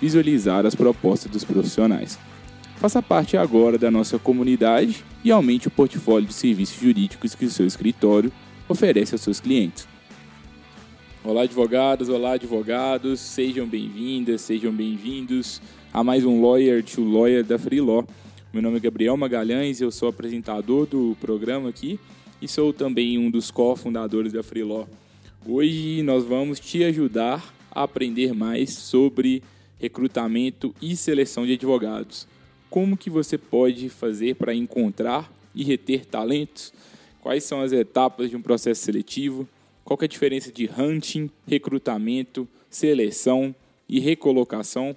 visualizar as propostas dos profissionais. Faça parte agora da nossa comunidade e aumente o portfólio de serviços jurídicos que o seu escritório oferece aos seus clientes. Olá, advogadas, olá, advogados, sejam bem-vindas, sejam bem-vindos a mais um Lawyer to Lawyer da Free Law. Meu nome é Gabriel Magalhães, eu sou apresentador do programa aqui e sou também um dos cofundadores da Free Law. Hoje nós vamos te ajudar a aprender mais sobre recrutamento e seleção de advogados. Como que você pode fazer para encontrar e reter talentos? Quais são as etapas de um processo seletivo? Qual é a diferença de hunting, recrutamento, seleção e recolocação?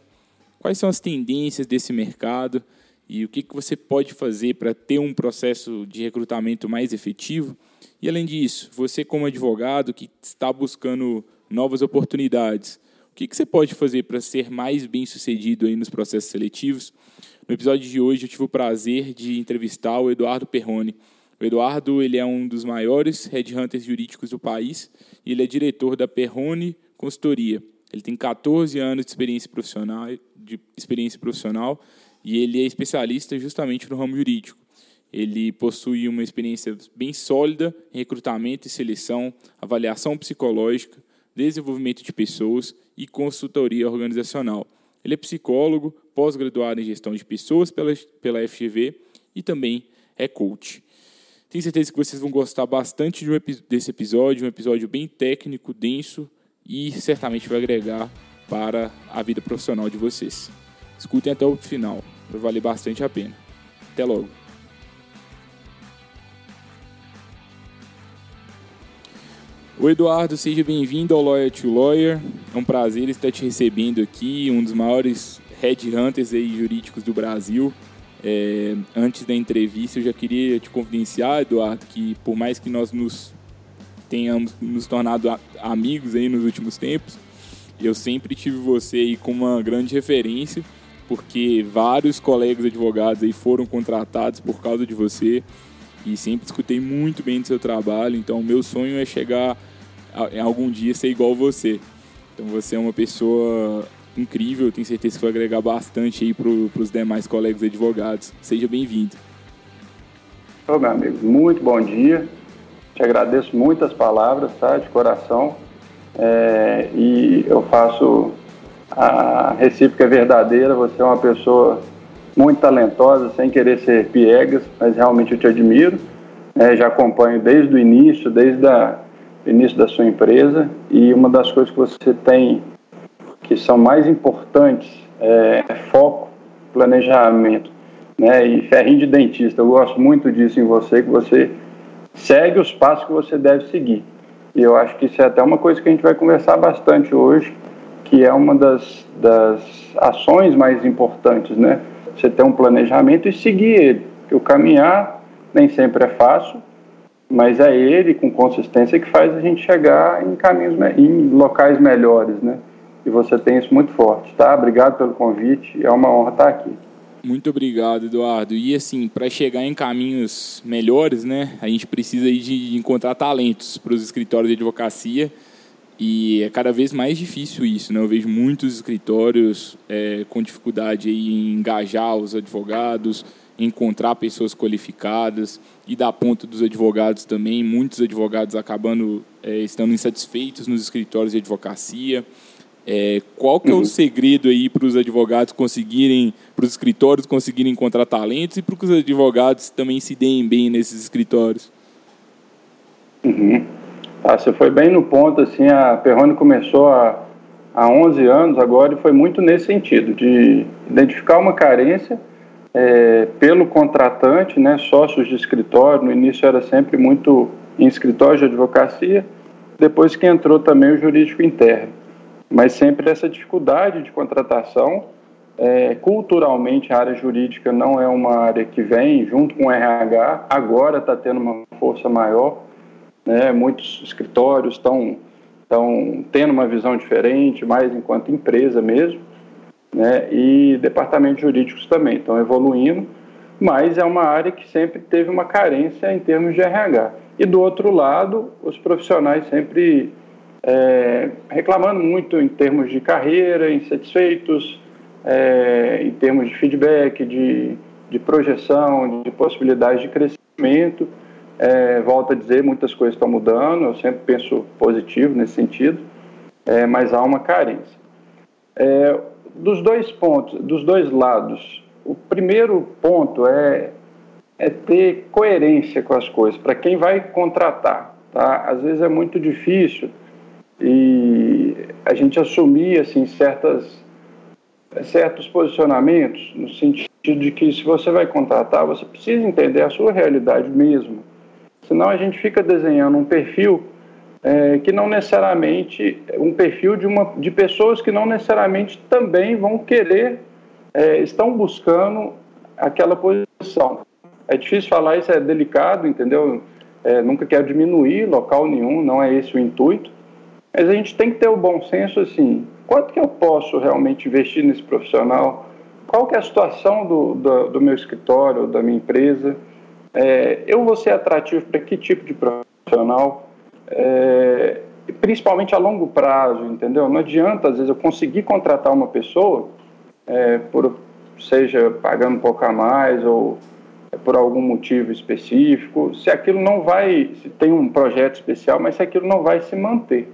Quais são as tendências desse mercado e o que, que você pode fazer para ter um processo de recrutamento mais efetivo? E além disso, você como advogado que está buscando novas oportunidades, o que, que você pode fazer para ser mais bem sucedido aí nos processos seletivos? No episódio de hoje eu tive o prazer de entrevistar o Eduardo Perrone. O Eduardo ele é um dos maiores headhunters jurídicos do país e ele é diretor da Perrone Consultoria. Ele tem 14 anos de experiência profissional, de experiência profissional e ele é especialista justamente no ramo jurídico. Ele possui uma experiência bem sólida em recrutamento e seleção, avaliação psicológica, desenvolvimento de pessoas e consultoria organizacional. Ele é psicólogo, pós-graduado em gestão de pessoas pela, pela FGV e também é coach. Tenho certeza que vocês vão gostar bastante de um, desse episódio, um episódio bem técnico, denso e certamente vai agregar para a vida profissional de vocês. Escutem até o final, vai valer bastante a pena. Até logo! O Eduardo, seja bem-vindo ao Lawyer to Lawyer. É um prazer estar te recebendo aqui, um dos maiores headhunters aí jurídicos do Brasil. É, antes da entrevista, eu já queria te confidenciar, Eduardo, que por mais que nós nos tenhamos nos tornado amigos aí nos últimos tempos, eu sempre tive você aí como uma grande referência, porque vários colegas advogados aí foram contratados por causa de você e sempre escutei muito bem do seu trabalho. Então, o meu sonho é chegar em algum dia ser igual você. Então, você é uma pessoa incrível, tenho certeza que vai agregar bastante aí para os demais colegas advogados. Seja bem-vindo. Ô, meu amigo, muito bom dia. Te agradeço muito as palavras, tá? De coração. É, e eu faço a recíproca verdadeira. Você é uma pessoa muito talentosa, sem querer ser piegas, mas realmente eu te admiro. É, já acompanho desde o início, desde o início da sua empresa, e uma das coisas que você tem que são mais importantes é, é foco, planejamento, né, e ferrinho de dentista. Eu gosto muito disso em você, que você segue os passos que você deve seguir. E eu acho que isso é até uma coisa que a gente vai conversar bastante hoje, que é uma das, das ações mais importantes, né? você ter um planejamento e seguir ele. Porque o caminhar nem sempre é fácil, mas é ele com consistência que faz a gente chegar em caminhos, em locais melhores, né? E você tem isso muito forte, tá? Obrigado pelo convite, é uma honra estar aqui. Muito obrigado, Eduardo. E assim, para chegar em caminhos melhores, né, a gente precisa de encontrar talentos para os escritórios de advocacia e é cada vez mais difícil isso, né? Eu vejo muitos escritórios é, com dificuldade em engajar os advogados, encontrar pessoas qualificadas e da ponta dos advogados também, muitos advogados acabando é, estando insatisfeitos nos escritórios de advocacia. É, qual que é o uhum. segredo aí para os advogados conseguirem, para os escritórios conseguirem encontrar talentos e para que os advogados também se deem bem nesses escritórios? Uhum. Ah, você foi bem no ponto, assim, a Perrone começou há, há 11 anos agora e foi muito nesse sentido, de identificar uma carência é, pelo contratante, né, sócios de escritório, no início era sempre muito em escritório de advocacia, depois que entrou também o jurídico interno. Mas sempre essa dificuldade de contratação, é, culturalmente a área jurídica não é uma área que vem junto com o RH, agora está tendo uma força maior, né, muitos escritórios estão estão tendo uma visão diferente, mais enquanto empresa mesmo, né, e departamentos jurídicos também estão evoluindo, mas é uma área que sempre teve uma carência em termos de RH. E do outro lado, os profissionais sempre é, reclamando muito em termos de carreira, insatisfeitos, é, em termos de feedback, de, de projeção, de possibilidades de crescimento. É, volto a dizer, muitas coisas estão mudando, eu sempre penso positivo nesse sentido, é, mas há uma carência. É, dos dois pontos, dos dois lados, o primeiro ponto é é ter coerência com as coisas, para quem vai contratar. Tá? Às vezes é muito difícil e a gente assumir assim, certas, certos posicionamentos, no sentido de que se você vai contratar, você precisa entender a sua realidade mesmo. Senão a gente fica desenhando um perfil é, que não necessariamente, um perfil de, uma, de pessoas que não necessariamente também vão querer, é, estão buscando aquela posição. É difícil falar isso, é delicado, entendeu? É, nunca quero diminuir local nenhum, não é esse o intuito. Mas a gente tem que ter o bom senso assim, quanto que eu posso realmente investir nesse profissional? Qual que é a situação do, do, do meu escritório, da minha empresa? É, eu vou ser atrativo para que tipo de profissional? É, principalmente a longo prazo, entendeu? Não adianta, às vezes, eu conseguir contratar uma pessoa, é, por, seja pagando um pouco a mais ou é por algum motivo específico, se aquilo não vai, se tem um projeto especial, mas se aquilo não vai se manter.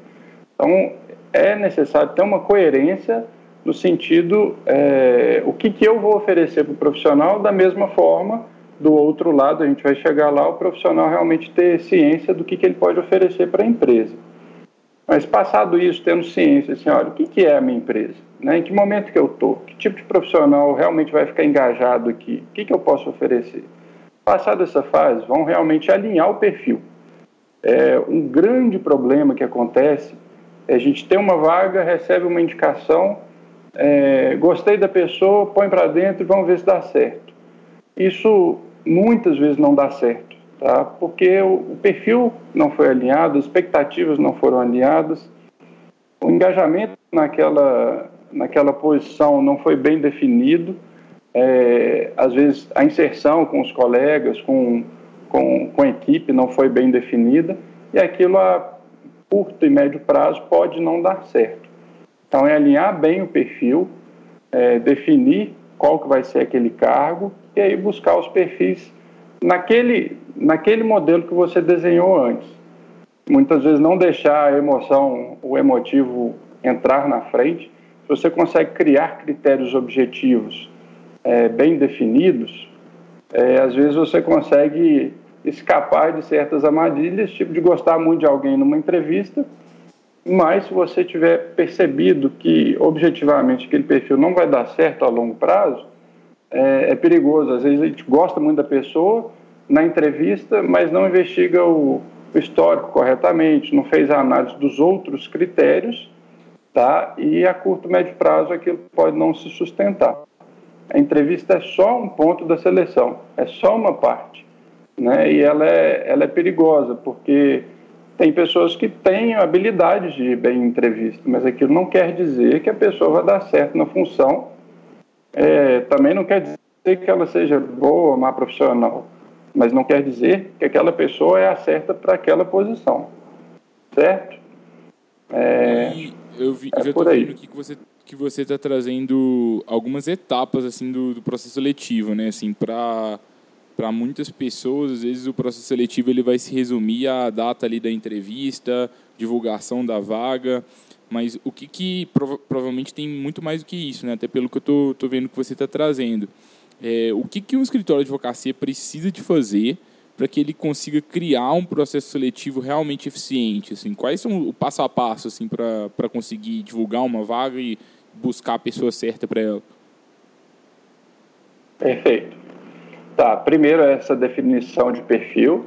Então, é necessário ter uma coerência no sentido, é, o que, que eu vou oferecer para o profissional, da mesma forma, do outro lado, a gente vai chegar lá, o profissional realmente ter ciência do que, que ele pode oferecer para a empresa. Mas passado isso, tendo ciência, assim, olha, o que, que é a minha empresa? Né? Em que momento que eu estou? Que tipo de profissional realmente vai ficar engajado aqui? O que, que eu posso oferecer? Passado essa fase, vão realmente alinhar o perfil. É, um grande problema que acontece é a gente ter uma vaga, recebe uma indicação, é, gostei da pessoa, põe para dentro e vamos ver se dá certo. Isso muitas vezes não dá certo tá? porque o, perfil não foi alinhado, as expectativas não foram alinhadas, o engajamento naquela, naquela posição não foi bem definido, é, às vezes a inserção com os colegas, com, com, com a equipe não foi bem definida, e aquilo a curto e médio prazo pode não dar certo. Então é alinhar bem o perfil, é, definir qual que vai ser aquele cargo e aí buscar os perfis naquele, naquele modelo que você desenhou antes. Muitas vezes não deixar a emoção, o emotivo entrar na frente. Se você consegue criar critérios objetivos é, bem definidos, é, às vezes você consegue escapar de certas armadilhas, tipo de gostar muito de alguém numa entrevista, mas se você tiver percebido que objetivamente aquele perfil não vai dar certo a longo prazo, é, é, perigoso. Às vezes a gente gosta muito da pessoa na entrevista, mas não investiga o, o histórico corretamente, não fez a análise dos outros critérios, tá? E a curto médio prazo aquilo pode não se sustentar. A entrevista é só um ponto da seleção, é só uma parte, né? E ela é, ela é perigosa porque tem pessoas que têm habilidades de ir bem em entrevista, mas aquilo não quer dizer que a pessoa vai dar certo na função é, também não quer dizer que ela seja boa, má profissional, mas não quer dizer que aquela pessoa é a certa para aquela posição, certo? É, eu, vi, é eu já estou vendo que você que você está trazendo algumas etapas assim do, do processo seletivo, né? Assim, para para muitas pessoas, às vezes o processo seletivo ele vai se resumir à data ali da entrevista, divulgação da vaga, Mas o que, que prova provavelmente tem muito mais do que isso, né? Até pelo que eu tô, tô vendo que você está trazendo. É, o que, que um escritório de advocacia precisa de fazer para que ele consiga criar um processo seletivo realmente eficiente? Assim, quais são o passo a passo assim, para conseguir divulgar uma vaga e buscar a pessoa certa para ela? Perfeito. Tá, primeiro essa definição de perfil,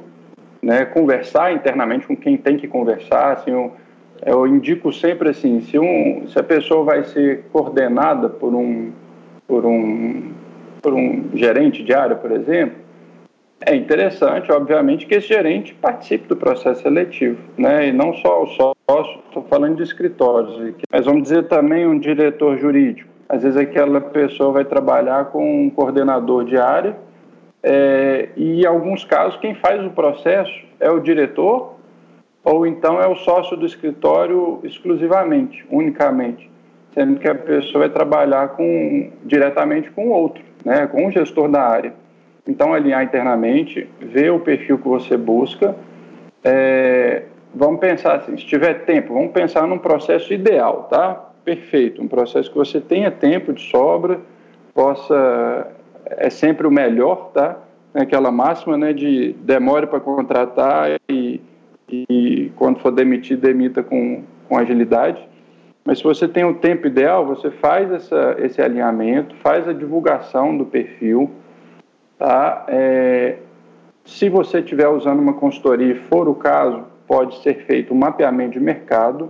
né, conversar internamente com quem tem que conversar, assim, eu, eu indico sempre assim, se, um, se a pessoa vai ser coordenada por um, por um, por um gerente de área, por exemplo, é interessante, obviamente, que esse gerente participe do processo seletivo, né? E não só o sócio, estou falando de escritórios, mas vamos dizer também um diretor jurídico. Às vezes aquela pessoa vai trabalhar com um coordenador de área é, e, em alguns casos, quem faz o processo é o diretor ou então é o sócio do escritório exclusivamente, unicamente, sendo que a pessoa vai trabalhar com, diretamente com o outro, né, com o gestor da área. Então, alinhar internamente, ver o perfil que você busca. É, vamos pensar assim, se tiver tempo, vamos pensar num processo ideal, tá? Perfeito, um processo que você tenha tempo de sobra, possa é sempre o melhor, tá? É aquela máxima, né, de demore para contratar e, e quando for demitir, demita com, com agilidade. Mas se você tem o tempo ideal, você faz essa, esse alinhamento, faz a divulgação do perfil, tá? É, se você estiver usando uma consultoria e for o caso, pode ser feito um mapeamento de mercado,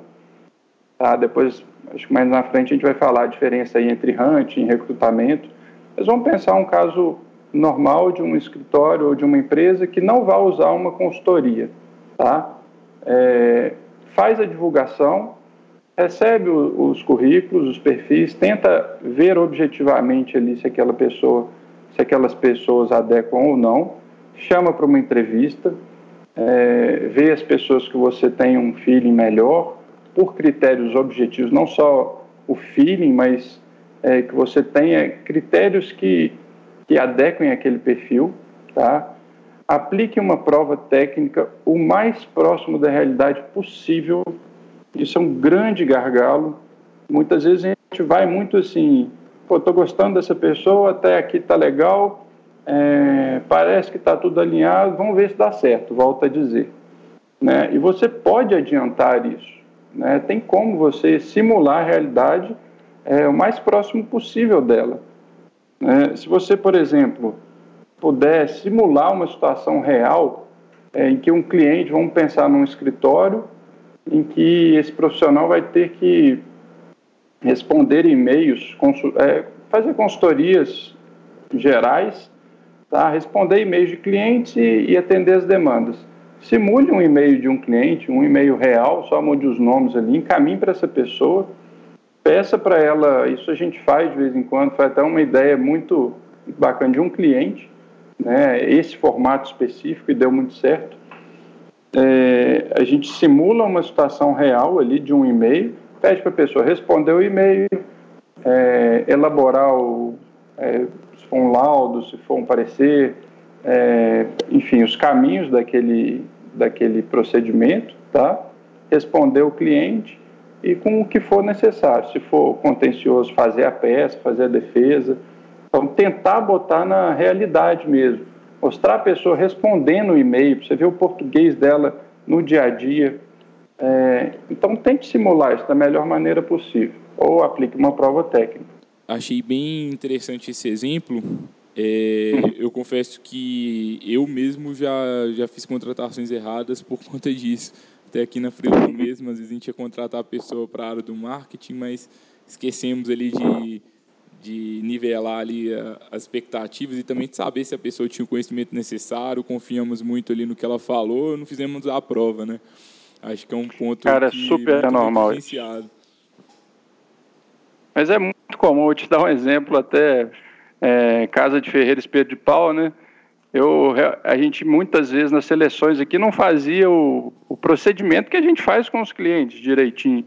tá? Depois, acho que mais na frente a gente vai falar a diferença aí entre hunting e recrutamento, mas vamos pensar um caso normal de um escritório ou de uma empresa que não vai usar uma consultoria, tá? É, faz a divulgação, recebe o, os currículos, os perfis, tenta ver objetivamente ali se aquela pessoa, se aquelas pessoas adequam ou não, chama para uma entrevista, é, vê as pessoas que você tem um feeling melhor, por critérios objetivos, não só o feeling, mas é, que você tenha critérios que, que adequem aquele perfil, tá? Aplique uma prova técnica o mais próximo da realidade possível. Isso é um grande gargalo. Muitas vezes a gente vai muito assim, pô, tô gostando dessa pessoa, até aqui tá legal, é, parece que está tudo alinhado, vamos ver se dá certo, volta a dizer. Né? E você pode adiantar isso. Né? Tem como você simular a realidade é, o mais próximo possível dela. É, se você, por exemplo, puder simular uma situação real é, em que um cliente, vamos pensar num escritório, em que esse profissional vai ter que responder e-mails, é, fazer consultorias gerais, tá? responder e-mails de clientes e, e atender as demandas. Simule um e-mail de um cliente, um e-mail real, só mude os nomes ali, encaminhe para essa pessoa peça para ela, isso a gente faz de vez em quando, foi até uma ideia muito bacana de um cliente, né, esse formato específico e deu muito certo. É, a gente simula uma situação real ali de um e-mail, pede para a pessoa responder o e-mail, é, elaborar o, é, se for um laudo, se for um parecer, é, enfim, os caminhos daquele, daquele procedimento, tá? responder o cliente e com o que for necessário. Se for contencioso, fazer a peça, fazer a defesa. Então, tentar botar na realidade mesmo. Mostrar a pessoa respondendo o e-mail, para você ver o português dela no dia a dia. É, então, tente simular isso da melhor maneira possível. Ou aplique uma prova técnica. Achei bem interessante esse exemplo. É, eu confesso que eu mesmo já, já fiz contratações erradas por conta disso até aqui na Freelon mesmo, às vezes a gente ia contratar a pessoa para a área do marketing, mas esquecemos ali de, de nivelar ali a, as expectativas e também de saber se a pessoa tinha o conhecimento necessário, confiamos muito ali no que ela falou, não fizemos a prova, né? Acho que é um ponto Cara, que, super normal. Mas é muito comum, vou te dar um exemplo até é, Casa de Ferreira Espelho de Pau, né? Eu, a gente muitas vezes nas seleções aqui não fazia o, o procedimento que a gente faz com os clientes direitinho.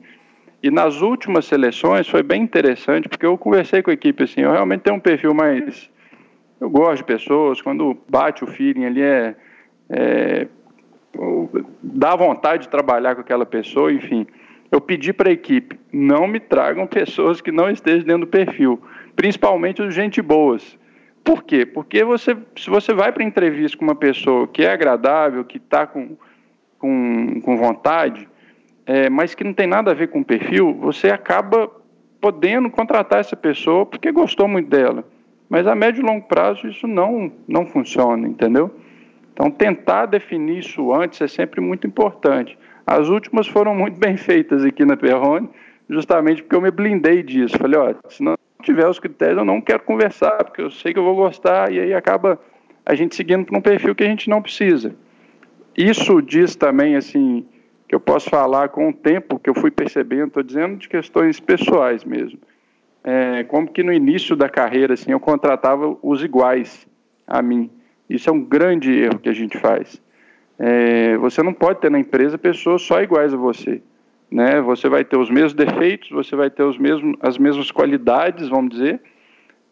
E nas últimas seleções foi bem interessante, porque eu conversei com a equipe assim, eu realmente tenho um perfil mais. Eu gosto de pessoas, quando bate o feeling ali é. é dá vontade de trabalhar com aquela pessoa, enfim. eu pedi para a equipe, não me tragam pessoas que não estejam dentro do perfil, principalmente os gente boas. Por quê? Porque você, se você vai para entrevista com uma pessoa que é agradável, que está com, com, com vontade, é, mas que não tem nada a ver com o perfil, você acaba podendo contratar essa pessoa porque gostou muito dela. Mas a médio e longo prazo isso não, não funciona, entendeu? Então, tentar definir isso antes é sempre muito importante. As últimas foram muito bem feitas aqui na Perrone, justamente porque eu me blindei disso. Falei, ó, se não tiver os critérios, eu não quero conversar, porque eu sei que eu vou gostar, e aí acaba a gente seguindo para um perfil que a gente não precisa. Isso diz também, assim, que eu posso falar com o tempo que eu fui percebendo, estou dizendo de questões pessoais mesmo. É, como que no início da carreira, assim, eu contratava os iguais a mim. Isso é um grande erro que a gente faz. É, você não pode ter na empresa pessoas só iguais a você. Né? Você vai ter os mesmos defeitos, você vai ter os mesmos, as mesmas qualidades, vamos dizer,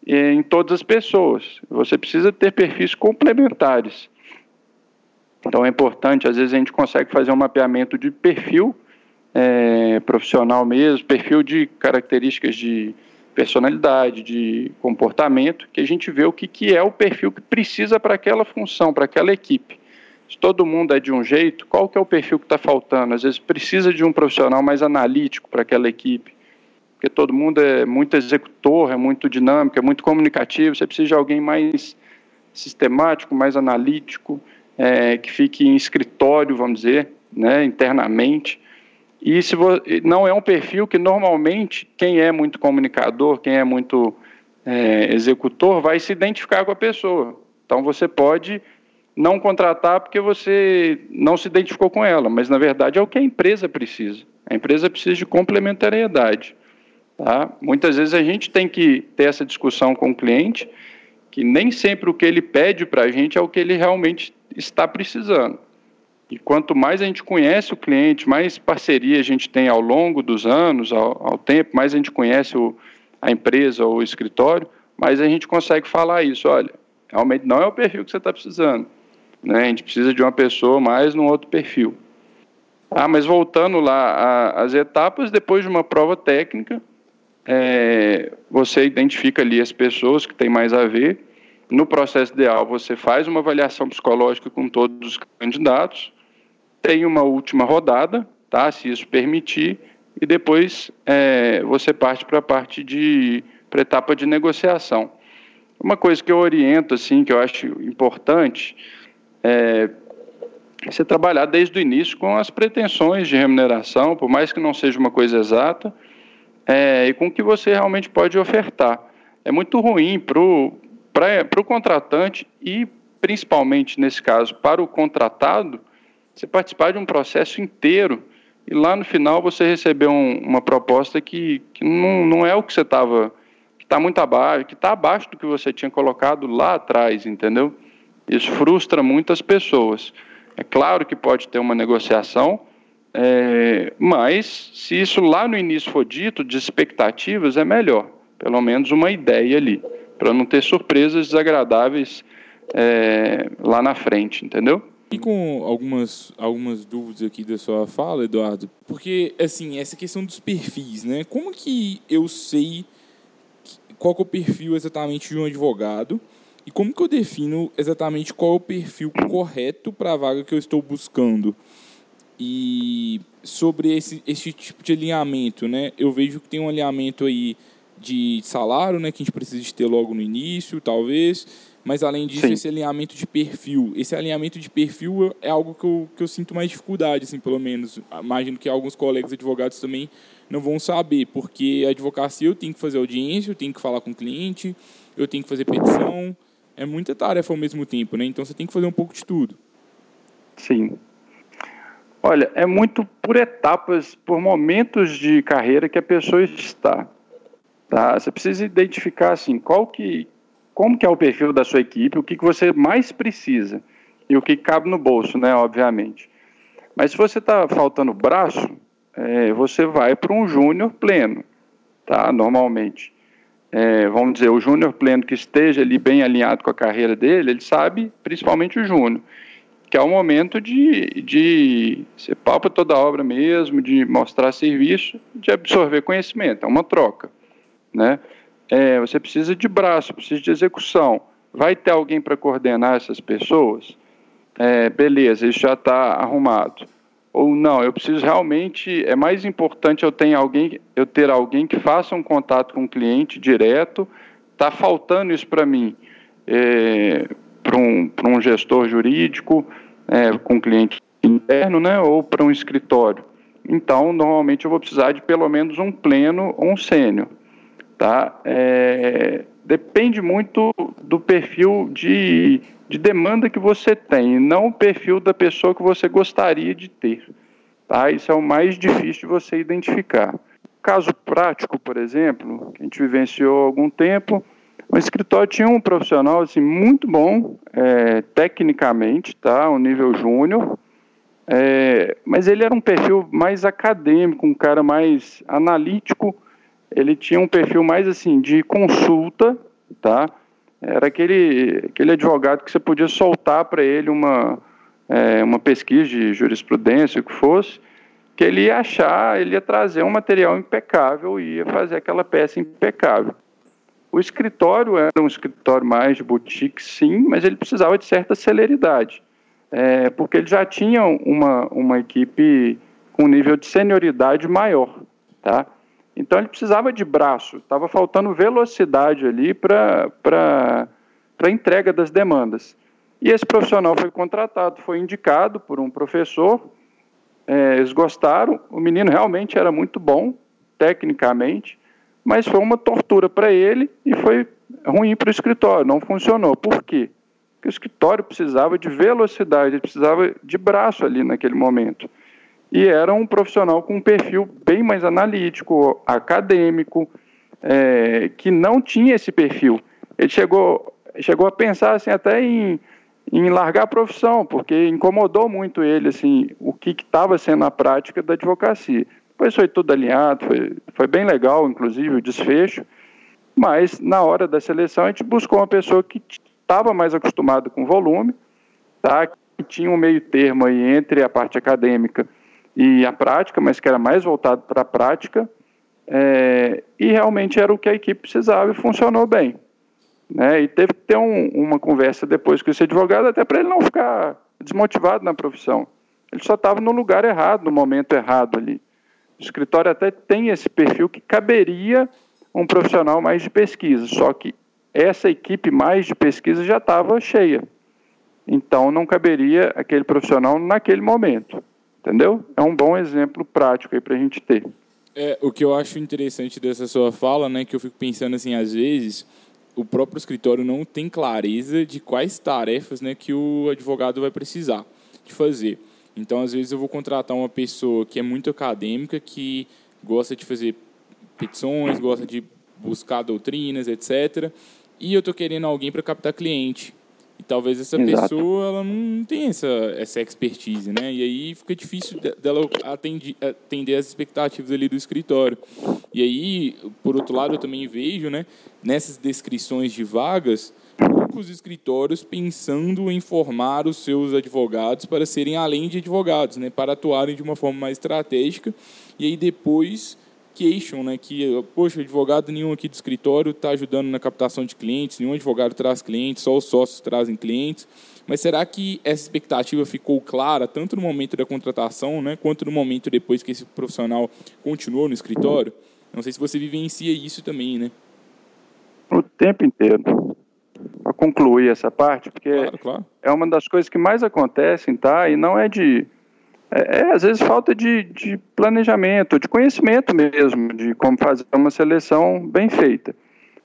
em todas as pessoas. Você precisa ter perfis complementares. Então é importante, às vezes a gente consegue fazer um mapeamento de perfil é, profissional mesmo, perfil de características de personalidade, de comportamento, que a gente vê o que, que é o perfil que precisa para aquela função, para aquela equipe. Se todo mundo é de um jeito, qual que é o perfil que está faltando? Às vezes precisa de um profissional mais analítico para aquela equipe, porque todo mundo é muito executor, é muito dinâmico, é muito comunicativo, você precisa de alguém mais sistemático, mais analítico, é, que fique em escritório, vamos dizer, né, internamente. E se não é um perfil que normalmente quem é muito comunicador, quem é muito é, executor, vai se identificar com a pessoa. Então você pode não contratar porque você não se identificou com ela, mas na verdade é o que a empresa precisa. A empresa precisa de complementariedade. Tá? Muitas vezes a gente tem que ter essa discussão com o cliente, que nem sempre o que ele pede para a gente é o que ele realmente está precisando. E quanto mais a gente conhece o cliente, mais parceria a gente tem ao longo dos anos, ao, ao tempo, mais a gente conhece o, a empresa ou o escritório, mais a gente consegue falar isso. Olha, realmente não é o perfil que você está precisando. Né? A gente precisa de uma pessoa mais num outro perfil. Ah, mas voltando lá às etapas, depois de uma prova técnica, é, você identifica ali as pessoas que têm mais a ver, no processo ideal, você faz uma avaliação psicológica com todos os candidatos, tem uma última rodada, tá? se isso permitir, e depois é, você parte para a parte de para etapa de negociação. Uma coisa que eu oriento, assim, que eu acho importante, é você trabalhar desde o início com as pretensões de remuneração, por mais que não seja uma coisa exata, é, e com o que você realmente pode ofertar. É muito ruim para o contratante e, principalmente nesse caso, para o contratado, você participar de um processo inteiro e lá no final você receber um, uma proposta que, que não, não é o que você estava, que está muito abaixo, que está abaixo do que você tinha colocado lá atrás, entendeu? Isso frustra muitas pessoas. É claro que pode ter uma negociação, é, mas se isso lá no início for dito, de expectativas, é melhor. Pelo menos uma ideia ali para não ter surpresas desagradáveis é, lá na frente, entendeu? E com algumas, algumas dúvidas aqui da sua fala, Eduardo, porque, assim, essa questão dos perfis, né? Como que eu sei qual é o perfil exatamente de um advogado e como que eu defino exatamente qual é o perfil correto para a vaga que eu estou buscando? E sobre esse, esse tipo de alinhamento, né? Eu vejo que tem um alinhamento aí de salário, né, que a gente precisa de ter logo no início, talvez. Mas além disso, Sim. esse alinhamento de perfil. Esse alinhamento de perfil é algo que eu, que eu sinto mais dificuldade, assim, pelo menos. Imagino que alguns colegas advogados também não vão saber, porque a advocacia eu tenho que fazer audiência, eu tenho que falar com o cliente, eu tenho que fazer petição. É muita tarefa ao mesmo tempo, né? Então você tem que fazer um pouco de tudo. Sim. Olha, é muito por etapas, por momentos de carreira que a pessoa está. Tá? Você precisa identificar assim, qual que, como que é o perfil da sua equipe, o que, que você mais precisa e o que cabe no bolso, né, obviamente. Mas se você está faltando braço, é, você vai para um júnior pleno, tá? Normalmente. É, vamos dizer, o júnior pleno que esteja ali bem alinhado com a carreira dele, ele sabe, principalmente o júnior. que é o momento de, de ser palpa toda a obra mesmo, de mostrar serviço, de absorver conhecimento, é uma troca, né? É, você precisa de braço, precisa de execução. Vai ter alguém para coordenar essas pessoas? É, beleza, isso já está arrumado. Ou não, eu preciso realmente, é mais importante eu ter alguém, eu ter alguém que faça um contato com o cliente direto. Está faltando isso para mim. É, para um, um gestor jurídico, é, com cliente interno, né, ou para um escritório. Então, normalmente eu vou precisar de pelo menos um pleno ou um sênior. Tá? É, depende muito do perfil de, de demanda que você tem, não o perfil da pessoa que você gostaria de ter. Tá? Isso é o mais difícil de você identificar. Caso prático, por exemplo, que a gente vivenciou há algum tempo, o escritório tinha um profissional assim, muito bom, é, tecnicamente, tá? um nível júnior, é, mas ele era um perfil mais acadêmico, um cara mais analítico, ele tinha um perfil mais assim de consulta, tá? Era aquele, aquele advogado que você podia soltar para ele uma, é, uma pesquisa de jurisprudência, o que fosse, que ele ia achar, ele ia trazer um material impecável e ia fazer aquela peça impecável. O escritório era um escritório mais de boutique, sim, mas ele precisava de certa celeridade, é, porque ele já tinha uma, uma equipe com nível de senioridade maior, tá? Então ele precisava de braço, estava faltando velocidade ali para a entrega das demandas. E esse profissional foi contratado, foi indicado por um professor, é, eles gostaram, o menino realmente era muito bom, tecnicamente, mas foi uma tortura para ele e foi ruim para o escritório, não funcionou. Por quê? Porque o escritório precisava de velocidade, precisava de braço ali naquele momento. E era um profissional com um perfil bem mais analítico, acadêmico, é, que não tinha esse perfil. Ele chegou, chegou a pensar assim, até em, em largar a profissão, porque incomodou muito ele assim, o que estava sendo a prática da advocacia. Depois foi tudo alinhado, foi, foi bem legal, inclusive, o desfecho. Mas, na hora da seleção, a gente buscou uma pessoa que estava mais acostumada com volume, tá? que tinha um meio termo aí entre a parte acadêmica e a prática, mas que era mais voltado para a prática, é, e realmente era o que a equipe precisava e funcionou bem. Né? E teve que ter um, uma conversa depois com esse advogado, até para ele não ficar desmotivado na profissão. Ele só estava no lugar errado, no momento errado ali. O escritório até tem esse perfil que caberia um profissional mais de pesquisa, só que essa equipe mais de pesquisa já estava cheia. Então não caberia aquele profissional naquele momento. Entendeu? É um bom exemplo prático aí para a gente ter. É, o que eu acho interessante dessa sua fala, né, que eu fico pensando assim, às vezes, o próprio escritório não tem clareza de quais tarefas né, que o advogado vai precisar de fazer. Então, às vezes, eu vou contratar uma pessoa que é muito acadêmica, que gosta de fazer petições, gosta de buscar doutrinas, etc. E eu estou querendo alguém para captar cliente. E talvez essa Exato. pessoa ela não tenha essa, essa expertise, né? E aí fica difícil dela atender, atender as expectativas ali do escritório. E aí, por outro lado, eu também vejo, né, nessas descrições de vagas, poucos escritórios pensando em formar os seus advogados para serem além de advogados, né, para atuarem de uma forma mais estratégica e aí depois queixam, né, que poxa, advogado nenhum aqui do escritório está ajudando na captação de clientes, nenhum advogado traz clientes, só os sócios trazem clientes. Mas será que essa expectativa ficou clara tanto no momento da contratação, né, quanto no momento depois que esse profissional continuou no escritório? Não sei se você vivencia isso também, né? O tempo inteiro para concluir essa parte, porque claro, claro. é uma das coisas que mais acontecem, tá? E não é de. É, é, às vezes falta de, de planejamento, de conhecimento mesmo, de como fazer uma seleção bem feita,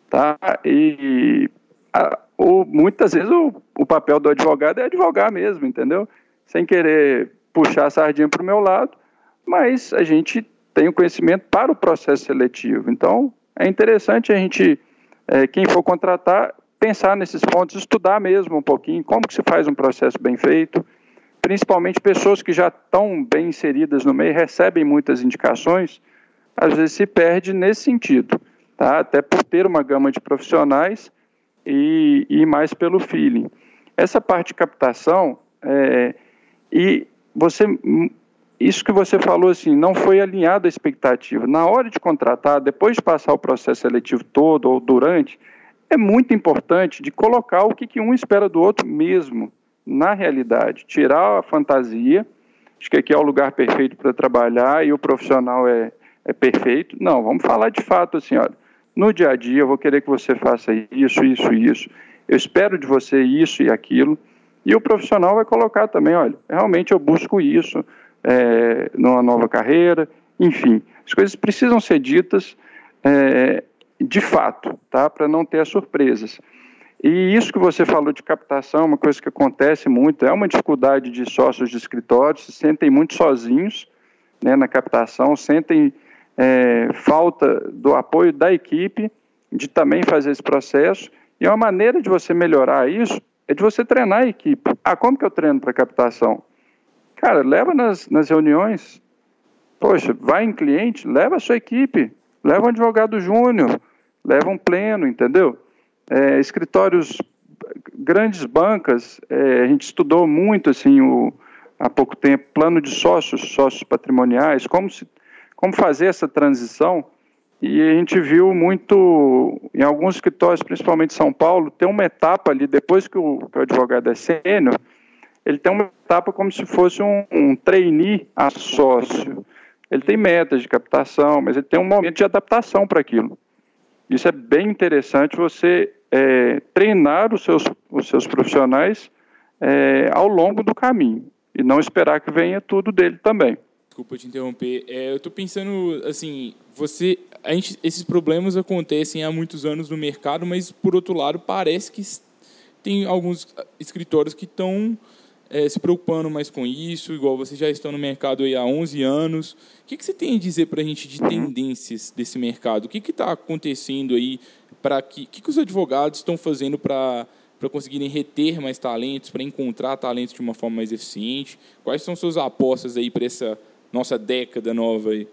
tá? E a, muitas vezes o, o papel do advogado é advogar mesmo, entendeu? Sem querer puxar a sardinha para o meu lado, mas a gente tem o conhecimento para o processo seletivo. Então, é interessante a gente, é, quem for contratar, pensar nesses pontos, estudar mesmo um pouquinho como que se faz um processo bem feito, principalmente pessoas que já estão bem inseridas no meio, recebem muitas indicações, às vezes se perde nesse sentido, tá? até por ter uma gama de profissionais e, e mais pelo feeling. Essa parte de captação, É, e você, isso que você falou assim, não foi alinhado à expectativa. Na hora de contratar, depois de passar o processo seletivo todo ou durante, é muito importante de colocar o que, que um espera do outro mesmo, na realidade. Tirar a fantasia, acho que aqui é o lugar perfeito para trabalhar e o profissional é, é perfeito. Não, vamos falar de fato assim, olha, no dia a dia eu vou querer que você faça isso, isso, isso. Eu espero de você isso e aquilo. E o profissional vai colocar também, olha, realmente eu busco isso é, numa nova carreira, enfim. As coisas precisam ser ditas é, de fato, tá? Para não ter as surpresas. E isso que você falou de captação, uma coisa que acontece muito, é uma dificuldade de sócios de escritórios, se sentem muito sozinhos né, na captação, sentem é, falta do apoio da equipe de também fazer esse processo. E uma maneira de você melhorar isso é de você treinar a equipe. Ah, como que eu treino para captação? Cara, leva nas, nas reuniões. Poxa, vai em cliente, leva a sua equipe, leva um advogado júnior, leva um pleno, entendeu? É, escritórios, grandes bancas, é, a gente estudou muito assim o, há pouco tempo, plano de sócios, sócios patrimoniais, como se como fazer essa transição. E a gente viu muito, em alguns escritórios, principalmente em São Paulo, tem uma etapa ali, depois que o, que o advogado é sênior, ele tem uma etapa como se fosse um, um trainee a sócio. Ele tem metas de captação, mas ele tem um momento de adaptação para aquilo. Isso é bem interessante, você é, treinar os seus, os seus profissionais é, ao longo do caminho e não esperar que venha tudo dele também. Desculpa te interromper. É, eu estou pensando, assim, você, a gente, esses problemas acontecem há muitos anos no mercado, mas por outro lado parece que tem alguns escritórios que estão é, se preocupando mais com isso, igual vocês já estão no mercado aí há 11 anos. O que, que você tem a dizer para a gente de tendências desse mercado? O que está acontecendo aí para que, que, que os advogados estão fazendo para para conseguirem reter mais talentos, para encontrar talentos de uma forma mais eficiente? Quais são suas apostas aí para essa nossa década nova aí?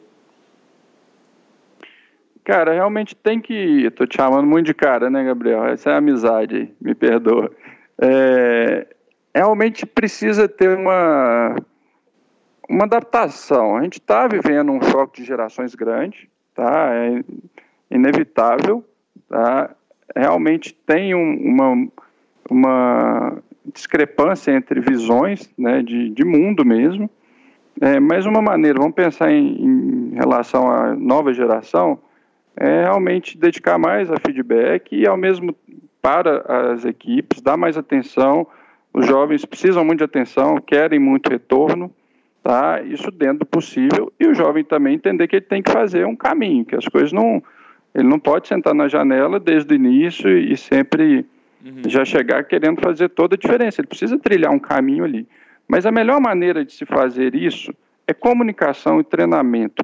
Cara, realmente tem que. Estou te chamando muito de cara, né, Gabriel? Essa é a amizade aí, me perdoa. É, realmente precisa ter uma, uma adaptação. A gente está vivendo um choque de gerações grande, tá? É inevitável, tá? Realmente tem um, uma, uma discrepância entre visões, né, de, de mundo mesmo. É, mas uma maneira, vamos pensar em, em, relação à nova geração, é realmente dedicar mais a feedback e ao mesmo para as equipes, dar mais atenção. Os jovens precisam muito de atenção, querem muito retorno, tá? Isso dentro do possível e o jovem também entender que ele tem que fazer um caminho, que as coisas não, ele não pode sentar na janela desde o início e sempre uhum. já chegar querendo fazer toda a diferença. Ele precisa trilhar um caminho ali. Mas a melhor maneira de se fazer isso é comunicação e treinamento.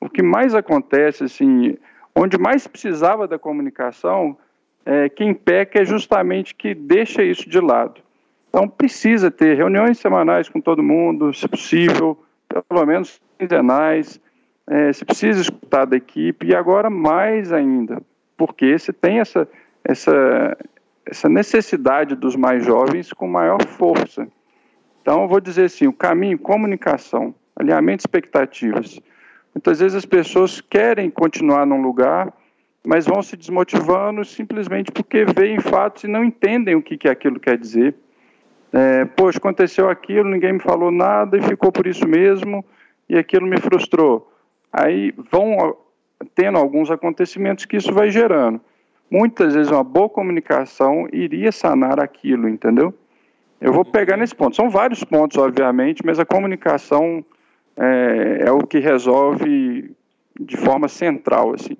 O que mais acontece, assim, onde mais precisava da comunicação, é, quem peca é justamente que deixa isso de lado. Então precisa ter reuniões semanais com todo mundo, se possível, pelo menos quinzenais, é, se precisa escutar da equipe e agora mais ainda, porque se tem essa, essa, essa necessidade dos mais jovens com maior força. Então, eu vou dizer assim: o caminho, comunicação, alinhamento de expectativas. Muitas vezes as pessoas querem continuar num lugar, mas vão se desmotivando simplesmente porque veem fatos e não entendem o que, que aquilo quer dizer. É, Poxa, aconteceu aquilo, ninguém me falou nada e ficou por isso mesmo, e aquilo me frustrou. Aí vão tendo alguns acontecimentos que isso vai gerando. Muitas vezes uma boa comunicação iria sanar aquilo, entendeu? Eu vou pegar nesse ponto. São vários pontos, obviamente, mas a comunicação é, é o que resolve de forma central, assim.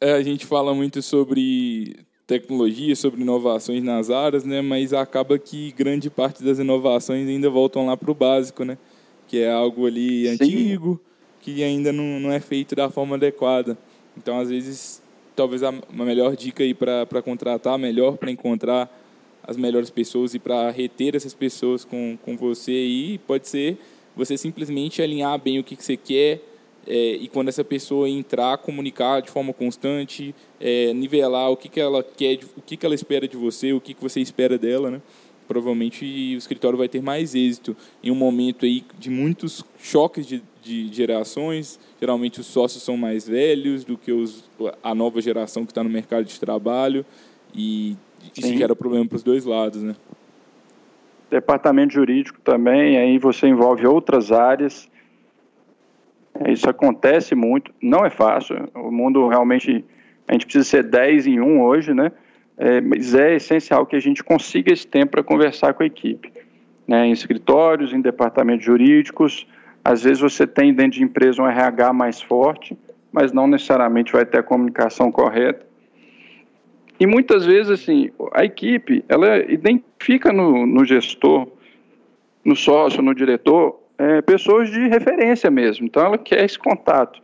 É, a gente fala muito sobre tecnologia, sobre inovações nas áreas, né? Mas acaba que grande parte das inovações ainda voltam lá para o básico, né? Que é algo ali Sim. antigo, que ainda não, não é feito da forma adequada. Então, às vezes, talvez a, melhor dica aí para contratar, melhor para encontrar as melhores pessoas e para reter essas pessoas com, com você aí, pode ser você simplesmente alinhar bem o que, que você quer é, e quando essa pessoa entrar, comunicar de forma constante, é, nivelar o que, que ela quer, o que, que ela espera de você, o que, que você espera dela, né? provavelmente o escritório vai ter mais êxito em um momento aí de muitos choques de, de gerações. Geralmente os sócios são mais velhos do que os, a nova geração que está no mercado de trabalho e isso Sim. gera problema para os dois lados, né? Departamento jurídico também, aí você envolve outras áreas. É, isso acontece muito, não é fácil. O mundo realmente a gente precisa ser 10 em um hoje, né? É, mas é essencial que a gente consiga esse tempo para conversar com a equipe. Né? Em escritórios, em departamentos jurídicos, às vezes você tem dentro de empresa um RH mais forte, mas não necessariamente vai ter a comunicação correta. E muitas vezes, assim, a equipe, ela identifica no, no gestor, no sócio, no diretor, é, pessoas de referência mesmo. Então, ela quer esse contato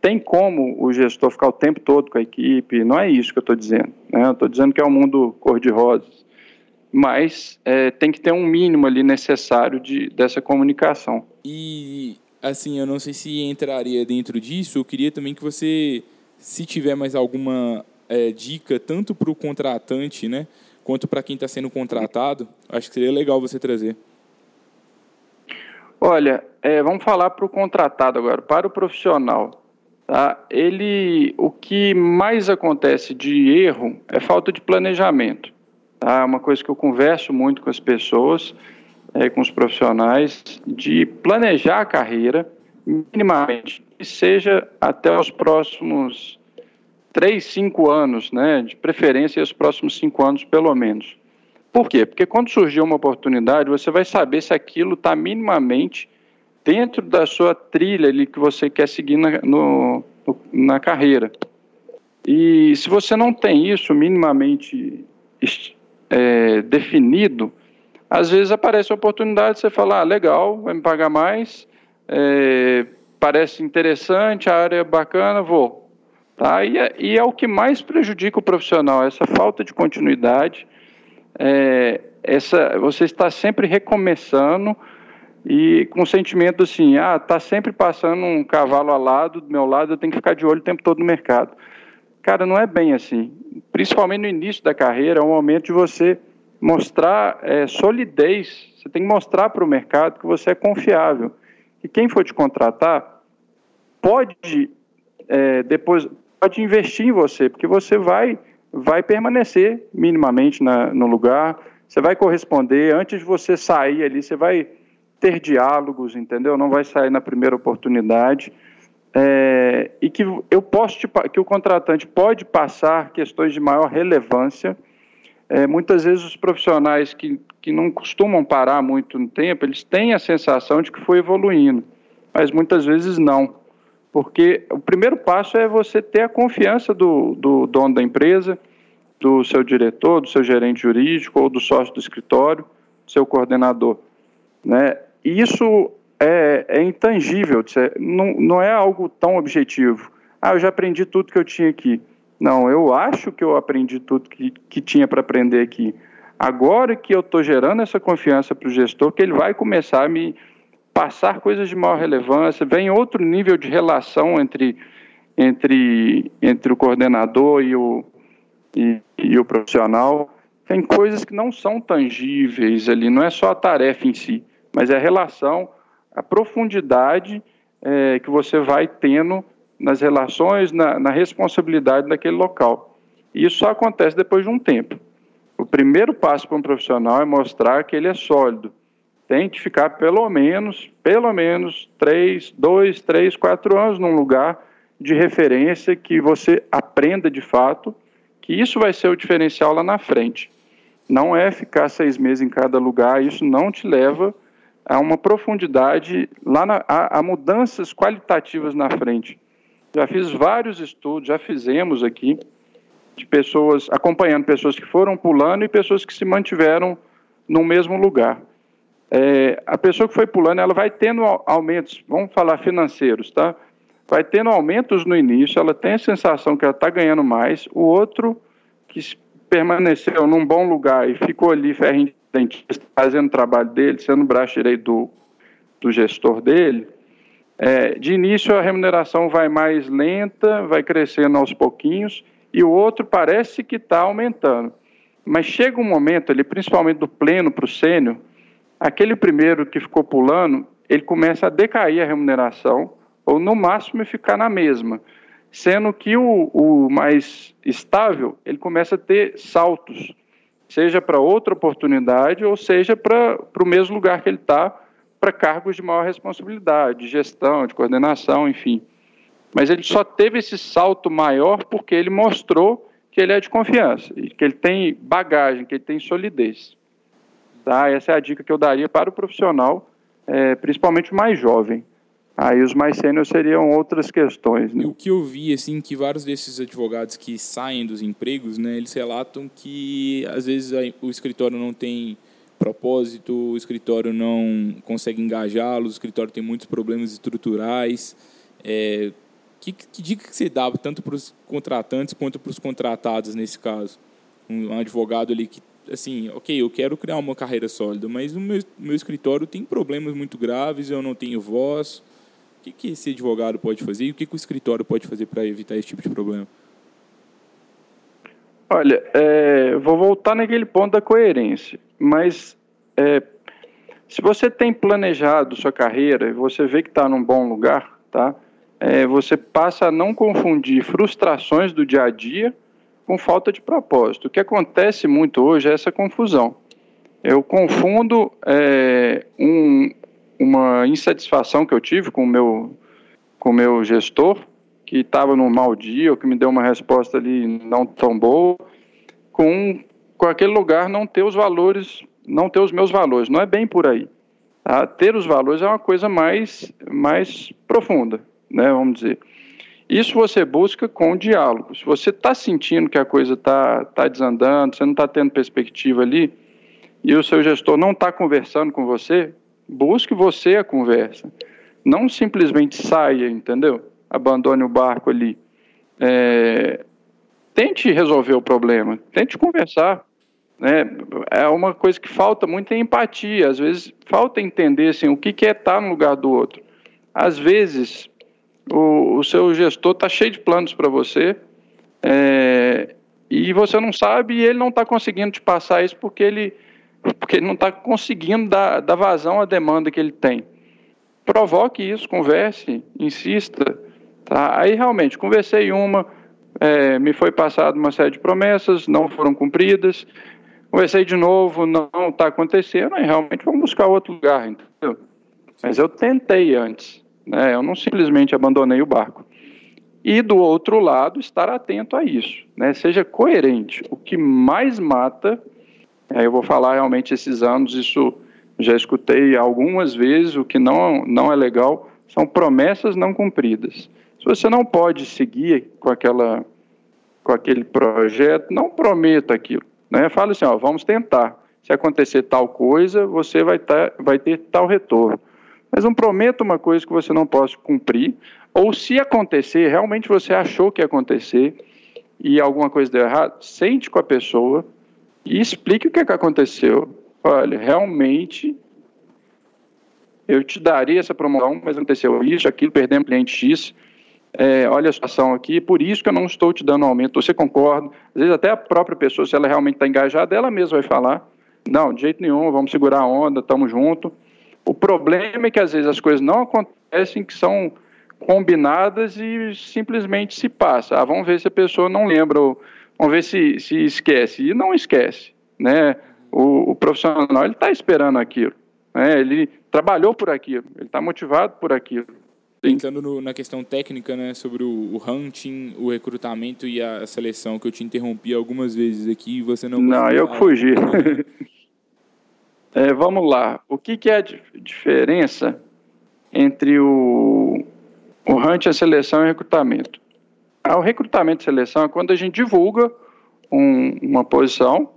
tem como o gestor ficar o tempo todo com a equipe, não é isso que eu estou dizendo. Né? Eu estou dizendo que é um mundo cor-de-rosas, mas é, tem que ter um mínimo ali necessário de, dessa comunicação. E, assim, eu não sei se entraria dentro disso, eu queria também que você, se tiver mais alguma é, dica, tanto para o contratante, né, quanto para quem está sendo contratado, acho que seria legal você trazer. Olha, é, vamos falar para o contratado agora, para o profissional. Tá? Ele, o que mais acontece de erro é falta de planejamento. Tá? É uma coisa que eu converso muito com as pessoas, é, com os profissionais, de planejar a carreira minimamente, que seja até os próximos três, cinco anos, né? de preferência os próximos cinco anos pelo menos. Por quê? Porque quando surgir uma oportunidade, você vai saber se aquilo está minimamente dentro da sua trilha ali que você quer seguir na, no, na carreira. E se você não tem isso minimamente é, definido, às vezes aparece a oportunidade, você fala, ah, legal, vai me pagar mais, é, parece interessante, a área é bacana, vou. Tá? E, é, e é o que mais prejudica o profissional, essa falta de continuidade, é, essa, você está sempre recomeçando, e com o sentimento assim, ah, tá sempre passando um cavalo alado do meu lado, eu tenho que ficar de olho o tempo todo no mercado. Cara, não é bem assim. Principalmente no início da carreira, é um momento de você mostrar é, solidez. Você tem que mostrar para o mercado que você é confiável. Que quem for te contratar pode é, depois pode investir em você, porque você vai vai permanecer minimamente na, no lugar. Você vai corresponder antes de você sair ali. Você vai ter diálogos, entendeu? Não vai sair na primeira oportunidade. É, e que eu posso te, que o contratante pode passar questões de maior relevância. É, muitas vezes os profissionais que, que não costumam parar muito no tempo, eles têm a sensação de que foi evoluindo, mas muitas vezes não, porque o primeiro passo é você ter a confiança do, do dono da empresa, do seu diretor, do seu gerente jurídico ou do sócio do escritório, seu coordenador, né? Isso é, é intangível, não, não é algo tão objetivo. Ah, eu já aprendi tudo que eu tinha aqui. Não, eu acho que eu aprendi tudo que, que tinha para aprender aqui. Agora que eu estou gerando essa confiança para o gestor, que ele vai começar a me passar coisas de maior relevância, vem outro nível de relação entre, entre, entre o coordenador e o, e, e o profissional. Tem coisas que não são tangíveis ali, não é só a tarefa em si mas é a relação, a profundidade é, que você vai tendo nas relações, na, na responsabilidade daquele local. E isso só acontece depois de um tempo. O primeiro passo para um profissional é mostrar que ele é sólido. Tem que ficar pelo menos, pelo menos, três, dois, três, quatro anos num lugar de referência que você aprenda de fato, que isso vai ser o diferencial lá na frente. Não é ficar seis meses em cada lugar, isso não te leva há uma profundidade, lá na, há, há mudanças qualitativas na frente. Já fiz vários estudos, já fizemos aqui, de pessoas, acompanhando pessoas que foram pulando e pessoas que se mantiveram no mesmo lugar. É, a pessoa que foi pulando, ela vai tendo aumentos, vamos falar financeiros, tá? Vai tendo aumentos no início, ela tem a sensação que ela está ganhando mais, o outro que permaneceu num bom lugar e ficou ali ferrinho dentista fazendo o trabalho dele, sendo o braço direito do, do gestor dele, é, de início a remuneração vai mais lenta, vai crescendo aos pouquinhos, e o outro parece que está aumentando. Mas chega um momento ali, principalmente do pleno para o sênior, aquele primeiro que ficou pulando, ele começa a decair a remuneração, ou no máximo ficar na mesma. Sendo que o, o mais estável, ele começa a ter saltos, seja para outra oportunidade, ou seja para o mesmo lugar que ele está, para cargos de maior responsabilidade, de gestão, de coordenação, enfim. Mas ele só teve esse salto maior porque ele mostrou que ele é de confiança, que ele tem bagagem, que ele tem solidez. Tá? Essa é a dica que eu daria para o profissional, é, principalmente o mais jovem. Aí os mais sêniores seriam outras questões. Né? O que eu vi, assim, que vários desses advogados que saem dos empregos, né, eles relatam que às vezes o escritório não tem propósito, o escritório não consegue engajá-los, o escritório tem muitos problemas estruturais. É, que, que dica que você dá tanto para os contratantes quanto para os contratados nesse caso? Um, advogado ali que, assim, ok, eu quero criar uma carreira sólida, mas o meu, meu escritório tem problemas muito graves, eu não tenho voz. O que, que esse advogado pode fazer e o que, que o escritório pode fazer para evitar esse tipo de problema? Olha, é, vou voltar naquele ponto da coerência, mas é, se você tem planejado sua carreira e você vê que está num bom lugar, tá? É, você passa a não confundir frustrações do dia a dia com falta de propósito. O que acontece muito hoje é essa confusão. Eu confundo é, um, uma insatisfação que eu tive com o meu, com o meu gestor, que estava num mau dia, ou que me deu uma resposta ali não tão boa, com, com aquele lugar não ter os valores, não ter os meus valores. Não é bem por aí. Tá? Ter os valores é uma coisa mais, mais profunda, né, vamos dizer. Isso você busca com o diálogo. Se você está sentindo que a coisa está tá desandando, você não está tendo perspectiva ali, e o seu gestor não está conversando com você, busque você a conversa. Não simplesmente saia, entendeu? abandone o barco ali. É, tente resolver o problema, tente conversar. Né? É uma coisa que falta muito é empatia. Às vezes falta entender assim, o que, é estar no lugar do outro. Às vezes o, o seu gestor está cheio de planos para você é, e você não sabe e ele não está conseguindo te passar isso porque ele, porque ele não está conseguindo dar, dar vazão à demanda que ele tem. Provoque isso, converse, insista. Tá? Aí realmente conversei uma, é, me foi passado uma série de promessas, não foram cumpridas. Conversei de novo, não está acontecendo, e realmente vamos buscar outro lugar, entendeu? Mas eu tentei antes, né? eu não simplesmente abandonei o barco. E do outro lado, estar atento a isso, né? seja coerente. O que mais mata, aí eu vou falar realmente esses anos, isso já escutei algumas vezes, o que não, não é legal, são promessas não cumpridas. Se você não pode seguir com, aquela, com aquele projeto, não prometa aquilo. Né? Fala assim, ó, vamos tentar. Se acontecer tal coisa, você vai, tá, vai ter tal retorno. Mas não prometa uma coisa que você não possa cumprir, ou se acontecer, realmente você achou que ia acontecer e alguma coisa deu errado, sente com a pessoa e explique o que, é que aconteceu. Olha, realmente eu te daria essa promoção, mas aconteceu isso, aquilo, perdemos cliente X, é, olha a situação aqui, por isso que eu não estou te dando aumento. Você concorda? Às vezes até a própria pessoa, se ela realmente está engajada, ela mesma vai falar, não, de jeito nenhum, vamos segurar a onda, estamos juntos. O problema é que às vezes as coisas não acontecem, que são combinadas e simplesmente se passa. Ah, vamos ver se a pessoa não lembra, ou, vamos ver se, se esquece. E não esquece, né? O, o profissional, ele está esperando aquilo, né? Ele trabalhou por aquilo, ele está motivado por aquilo. Entrando no, na questão técnica, né, sobre o, o, hunting, o recrutamento e a seleção, que eu te interrompi algumas vezes aqui e você não... Não, eu fugi. é, vamos lá. O que, que é a diferença entre o, o hunting, a seleção e o recrutamento? O recrutamento e seleção é quando a gente divulga um, uma posição,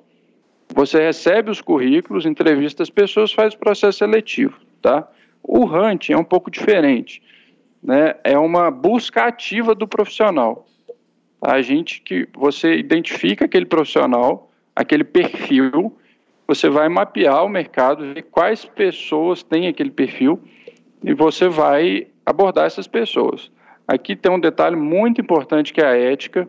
você recebe os currículos, entrevista as pessoas, faz o processo seletivo, tá? O hunting é um pouco diferente né, é uma busca ativa do profissional. A gente que você identifica aquele profissional, aquele perfil, você vai mapear o mercado, ver quais pessoas têm aquele perfil e você vai abordar essas pessoas. Aqui tem um detalhe muito importante que é a ética.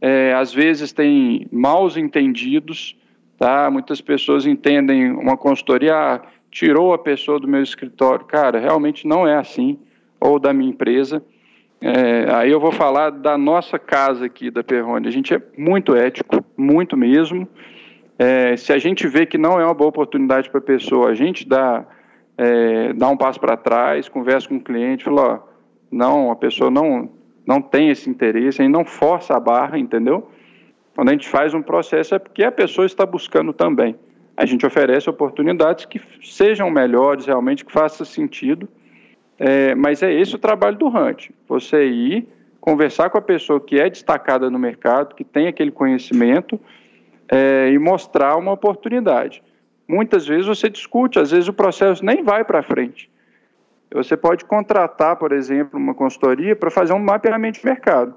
É, às vezes tem maus entendidos, Tá? Muitas pessoas entendem uma consultoria, ah, tirou a pessoa do meu escritório. Cara, realmente não é assim, ou da minha empresa. É, aí eu vou falar da nossa casa aqui, da Perrone. A gente é muito ético, muito mesmo. É, se a gente vê que não é uma boa oportunidade para a pessoa, a gente dá, é, dá um passo para trás, conversa com o cliente, fala, ó, não, a pessoa não, não tem esse interesse, aí não força a barra, entendeu? Quando a gente faz um processo é porque a pessoa está buscando também. A gente oferece oportunidades que sejam melhores, realmente, que faça sentido. É, mas é esse o trabalho do Hunt. Você ir, conversar com a pessoa que é destacada no mercado, que tem aquele conhecimento, é, e mostrar uma oportunidade. Muitas vezes você discute, às vezes o processo nem vai para frente. Você pode contratar, por exemplo, uma consultoria para fazer um mapeamento de mercado.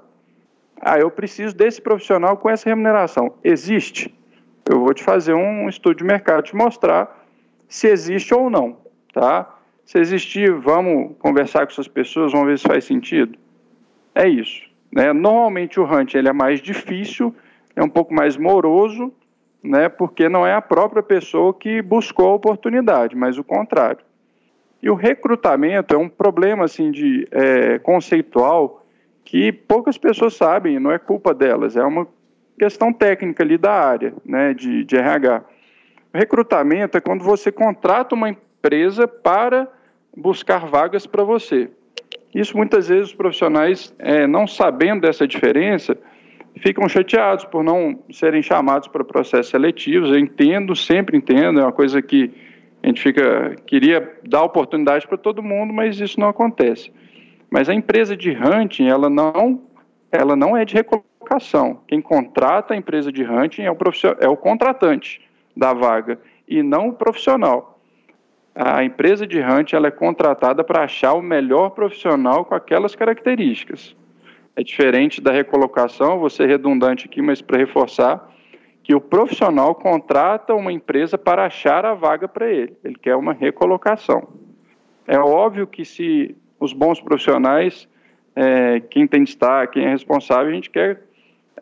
Ah, eu preciso desse profissional com essa remuneração. Existe? Eu vou te fazer um estudo de mercado, te mostrar se existe ou não, tá? Se existir, vamos conversar com essas pessoas, vamos ver se faz sentido. É isso. Né? Normalmente o hunt ele é mais difícil, é um pouco mais moroso, né? Porque não é a própria pessoa que buscou a oportunidade, mas o contrário. E o recrutamento é um problema assim de é, conceitual que poucas pessoas sabem, não é culpa delas, é uma questão técnica ali da área né, de, de RH. Recrutamento é quando você contrata uma empresa para buscar vagas para você. Isso muitas vezes os profissionais, é, não sabendo dessa diferença, ficam chateados por não serem chamados para processos seletivos. Eu entendo, sempre entendo, é uma coisa que a gente fica queria dar oportunidade para todo mundo, mas isso não acontece. Mas a empresa de hunting, ela não, ela não é de recolocação. Quem contrata a empresa de hunting é o, é o contratante da vaga e não o profissional. A empresa de hunting ela é contratada para achar o melhor profissional com aquelas características. É diferente da recolocação, vou ser redundante aqui, mas para reforçar, que o profissional contrata uma empresa para achar a vaga para ele. Ele quer uma recolocação. É óbvio que se os bons profissionais, é, quem tem destaque, quem é responsável, a gente quer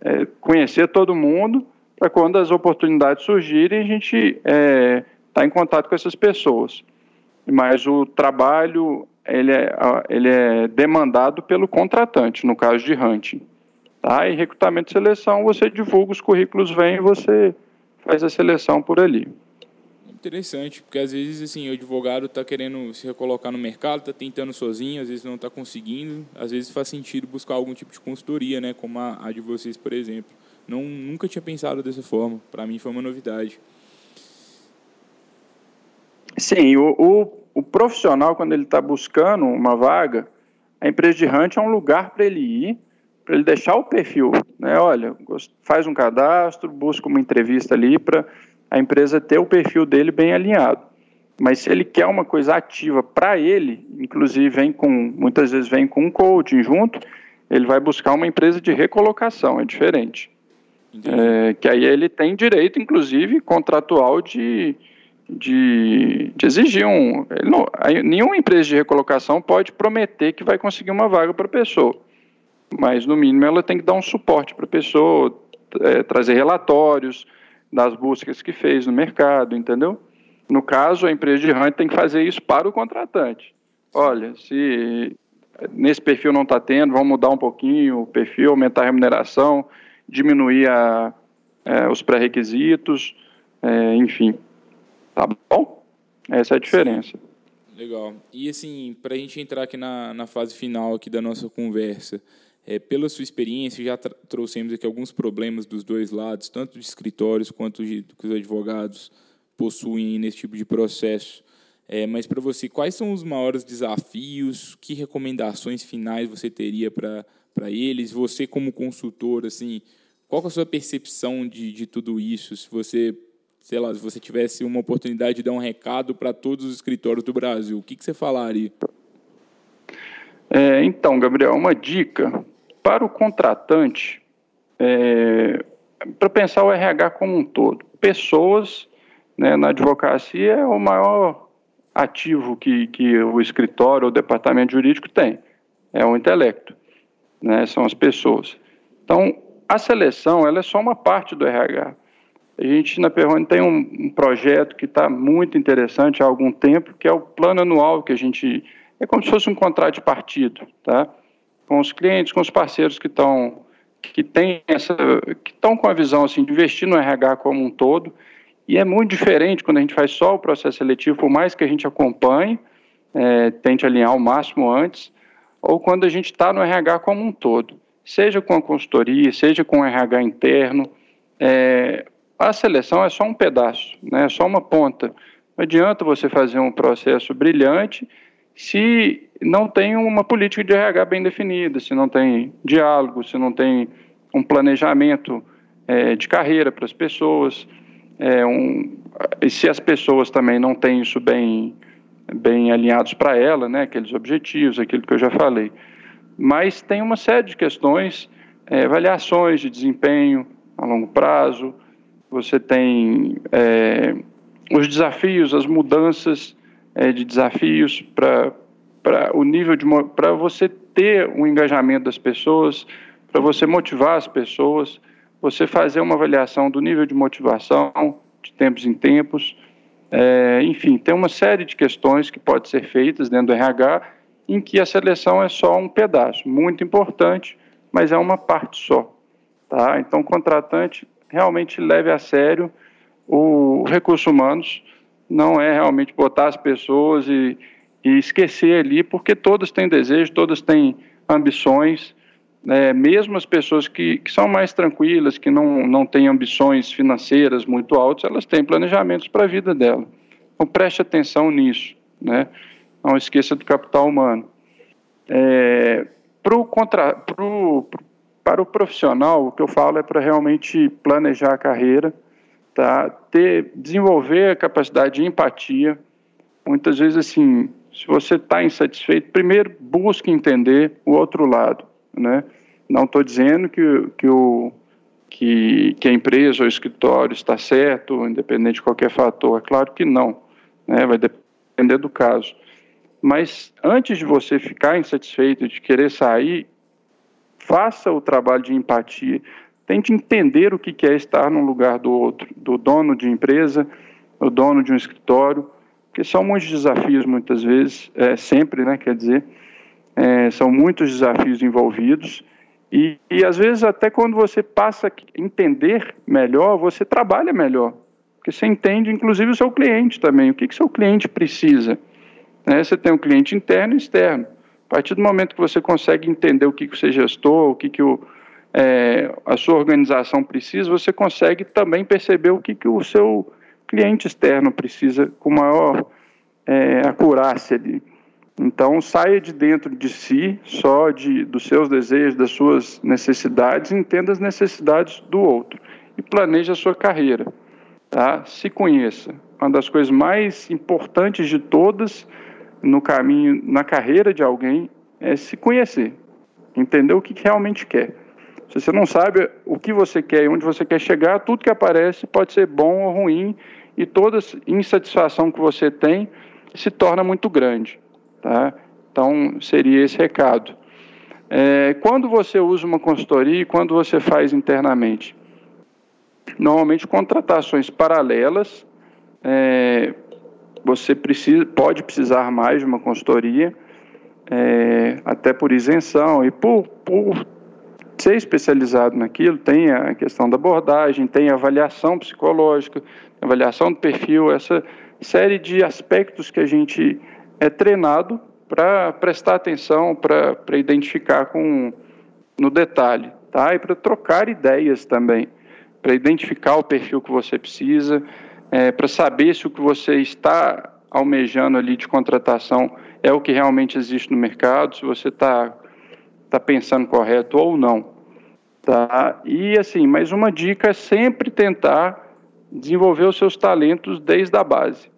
é, conhecer todo mundo para quando as oportunidades surgirem a gente está é, tá em contato com essas pessoas. Mas o trabalho ele é, ele é demandado pelo contratante, no caso de hunting. Tá? E recrutamento e seleção, você divulga os currículos, vem e você faz a seleção por ali. Interessante, porque às vezes assim, o advogado está querendo se recolocar no mercado, está tentando sozinho, às vezes não está conseguindo, às vezes faz sentido buscar algum tipo de consultoria, né, como a, a de vocês, por exemplo. Não, nunca tinha pensado dessa forma, para mim foi uma novidade. Sim, o, o, o profissional, quando ele está buscando uma vaga, a empresa de hunt é um lugar para ele ir, para ele deixar o perfil. Né? Olha, faz um cadastro, busca uma entrevista ali para a empresa ter o perfil dele bem alinhado. Mas se ele quer uma coisa ativa para ele, inclusive vem com, muitas vezes vem com um coaching junto, ele vai buscar uma empresa de recolocação, é diferente. É, que aí ele tem direito, inclusive, contratual de, de, de exigir um. Não, nenhuma empresa de recolocação pode prometer que vai conseguir uma vaga para a pessoa. Mas, no mínimo, ela tem que dar um suporte para a pessoa, é, trazer relatórios, das buscas que fez no mercado, entendeu? No caso, a empresa de hunting tem que fazer isso para o contratante. Olha, se nesse perfil não está tendo, vamos mudar um pouquinho o perfil, aumentar a remuneração, diminuir a, é, os pré-requisitos, é, enfim. Tá bom? Essa é a diferença. Legal. E assim, para a gente entrar aqui na, na fase final aqui da nossa conversa, é, pela sua experiência, já trouxemos aqui alguns problemas dos dois lados, tanto de escritórios quanto de, que os advogados possuem nesse tipo de processo. É, mas para você, quais são os maiores desafios? Que recomendações finais você teria para eles? Você como consultor, assim, qual é a sua percepção de, de tudo isso? Se você, sei lá, se você tivesse uma oportunidade de dar um recado para todos os escritórios do Brasil, o que, que você falaria? É, então, Gabriel, uma dica para o contratante, é, para pensar o RH como um todo. Pessoas né, na advocacia é o maior ativo que, que o escritório ou departamento jurídico tem, é o intelecto, né, são as pessoas. Então, a seleção ela é só uma parte do RH. A gente na Perrone tem um, um projeto que está muito interessante há algum tempo, que é o plano anual que a gente é como se fosse um contrato de partido, tá? Com os clientes, com os parceiros que estão que tem essa que estão com a visão assim de investir no RH como um todo e é muito diferente quando a gente faz só o processo seletivo, por mais que a gente acompanhe, é, tente alinhar o máximo antes, ou quando a gente está no RH como um todo, seja com a consultoria, seja com o RH interno, é, a seleção é só um pedaço, né, é só uma ponta. Não adianta você fazer um processo brilhante se não tem uma política de RH bem definida, se não tem diálogo, se não tem um planejamento é, de carreira para as pessoas, é, um, e se as pessoas também não têm isso bem, bem alinhados para ela, né, aqueles objetivos, aquilo que eu já falei. Mas tem uma série de questões, é, avaliações de desempenho a longo prazo, você tem é, os desafios, as mudanças é, de desafios para o nível de para você ter o um engajamento das pessoas, para você motivar as pessoas, você fazer uma avaliação do nível de motivação de tempos em tempos, é, enfim, tem uma série de questões que podem ser feitas dentro do RH em que a seleção é só um pedaço, muito importante, mas é uma parte só. Tá? Então, o contratante realmente leve a sério o recurso humanos, não é realmente botar as pessoas e, e esquecer ali, porque todas têm desejo, todas têm ambições, né, mesmo as pessoas que, que são mais tranquilas, que não, não têm ambições financeiras muito altas, elas têm planejamentos para a vida dela. Então preste atenção nisso, né? não esqueça do capital humano. É, pro contra, pro, para o profissional, o que eu falo é para realmente planejar a carreira, tá? Ter, desenvolver a capacidade de empatia. Muitas vezes, assim, se você está insatisfeito, primeiro busque entender o outro lado né? Não estou dizendo que, que, o, que, que a empresa ou o escritório está certo, independente de qualquer fator. É claro que não, né? vai depender do caso. Mas antes de você ficar insatisfeito, de querer sair, faça o trabalho de empatia. Tente entender o que é estar no lugar do outro, do dono de empresa, do dono de um escritório, que são muitos desafios muitas vezes, é, sempre, né, quer dizer, é, são muitos desafios envolvidos e, e às vezes até quando você passa a entender melhor, você trabalha melhor, porque você entende inclusive o seu cliente também, o que, que seu cliente precisa. Né? Você tem um cliente interno e externo. A partir do momento que você consegue entender o que, que você gestor, o que, que o, é, a sua organização precisa, você consegue também perceber o que, que o seu cliente externo precisa com maior é, acurácia ali. Então, saia de dentro de si, só de, dos seus desejos, das suas necessidades, entenda as necessidades do outro e planeje a sua carreira. Tá? Se conheça. Uma das coisas mais importantes de todas no caminho, na carreira de alguém, é se conhecer, entender o que realmente quer. Se você não sabe o que você quer e onde você quer chegar, tudo que aparece pode ser bom ou ruim e toda insatisfação que você tem se torna muito grande. Tá? Então, seria esse recado. É, quando você usa uma consultoria e quando você faz internamente? Normalmente, contratações paralelas, é, você precisa, pode precisar mais de uma consultoria, é, até por isenção e por, por ser especializado naquilo, tem a questão da abordagem, tem a avaliação psicológica, avaliação do perfil, essa série de aspectos que a gente é treinado para prestar atenção, para identificar com, no detalhe, tá? E para trocar ideias também, para identificar o perfil que você precisa, é, para saber se o que você está almejando ali de contratação é o que realmente existe no mercado, se você está tá pensando correto ou não, tá? E assim, mais uma dica é sempre tentar desenvolver os seus talentos desde a base.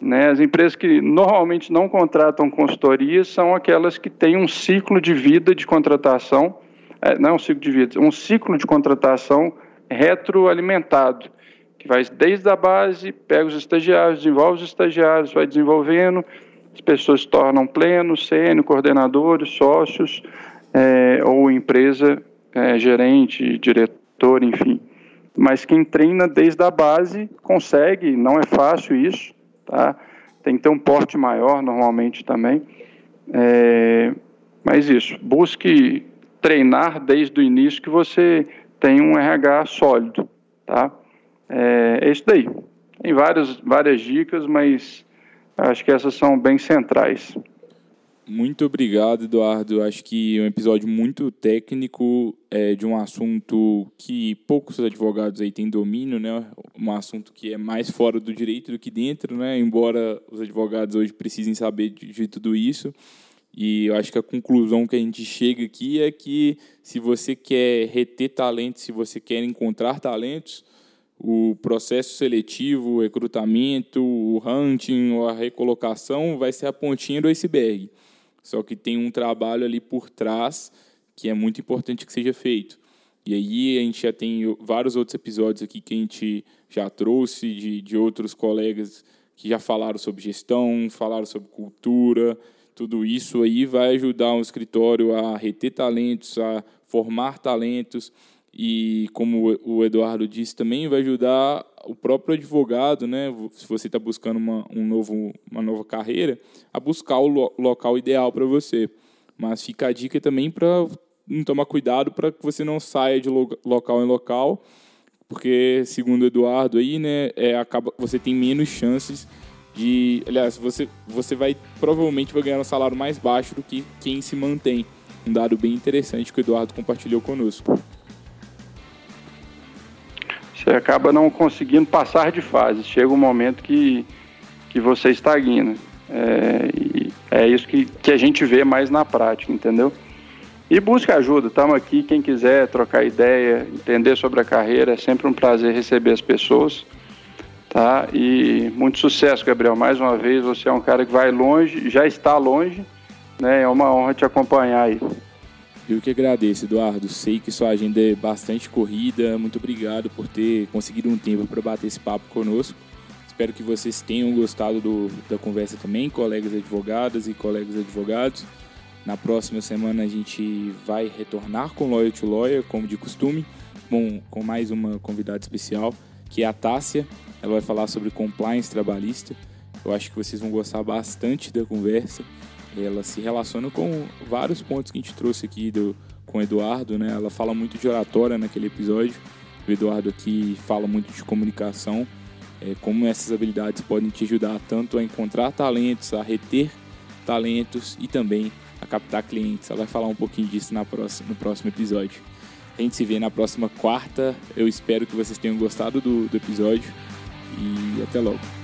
Né? As empresas que normalmente não contratam consultorias são aquelas que têm um ciclo de vida de contratação, é, não é um ciclo de vida, um ciclo de contratação retroalimentado, que vai desde a base, pega os estagiários, desenvolve os estagiários, vai desenvolvendo, as pessoas se tornam plenos, sênior, coordenadores, sócios, é, ou empresa, é, gerente, diretor, enfim. mas quem treina desde a base consegue, não é fácil isso, tá? Tem que ter um porte maior normalmente também. É, mas isso, busque treinar desde o início que você tem um RH sólido, tá? É, é isso daí. Tem várias, várias dicas, mas acho que essas são bem centrais. Muito obrigado, Eduardo. Acho que é um episódio muito técnico é, de um assunto que poucos advogados aí têm domínio, né? Um assunto que é mais fora do direito do que dentro, né? Embora os advogados hoje precisem saber de, de tudo isso. E eu acho que a conclusão que a gente chega aqui é que se você quer reter talentos, se você quer encontrar talentos, o processo seletivo, o recrutamento, o hunting, a recolocação vai ser a pontinha do iceberg. Só que tem um trabalho ali por trás que é muito importante que seja feito. E aí a gente já tem vários outros episódios aqui que a gente já trouxe de, de outros colegas que já falaram sobre gestão, falaram sobre cultura. Tudo isso aí vai ajudar um escritório a reter talentos, a formar talentos e, como o Eduardo disse também, vai ajudar o próprio advogado, né, se você está buscando uma, um novo, uma nova carreira, a buscar o lo local ideal para você. Mas fica a dica também para tomar cuidado para que você não saia de lo local em local, porque, segundo o Eduardo, aí, né, é, acaba, você tem menos chances de. Aliás, você, você vai provavelmente vai ganhar um salário mais baixo do que quem se mantém. Um dado bem interessante que o Eduardo compartilhou conosco você acaba não conseguindo passar de fase. Chega um momento que, que você estagna. É, é isso que, que a gente vê mais na prática, entendeu? E busca ajuda, estamos aqui. Quem quiser trocar ideia, entender sobre a carreira, é sempre um prazer receber as pessoas. Tá? E muito sucesso, Gabriel. Mais uma vez, você é um cara que vai longe, já está longe, né? É uma honra te acompanhar aí. Eu que agradeço, Eduardo. Sei que sua agenda é bastante corrida. Muito obrigado por ter conseguido um tempo para bater esse papo conosco. Espero que vocês tenham gostado do, da conversa também, colegas advogadas e colegas advogados. Na próxima semana a gente vai retornar com Lawyer to Lawyer, como de costume, com, com mais uma convidada especial, que é a Tássia. Ela vai falar sobre compliance trabalhista. Eu acho que vocês vão gostar bastante da conversa ela se relaciona com vários pontos que a gente trouxe aqui do, com o Eduardo, né? Ela fala muito de oratória naquele episódio. O Eduardo aqui fala muito de comunicação, é, como essas habilidades podem te ajudar tanto a encontrar talentos, a reter talentos e também a captar clientes. Ela vai falar um pouquinho disso na próxima, no próximo episódio. A gente se vê na próxima quarta. Eu espero que vocês tenham gostado do, do episódio e até logo.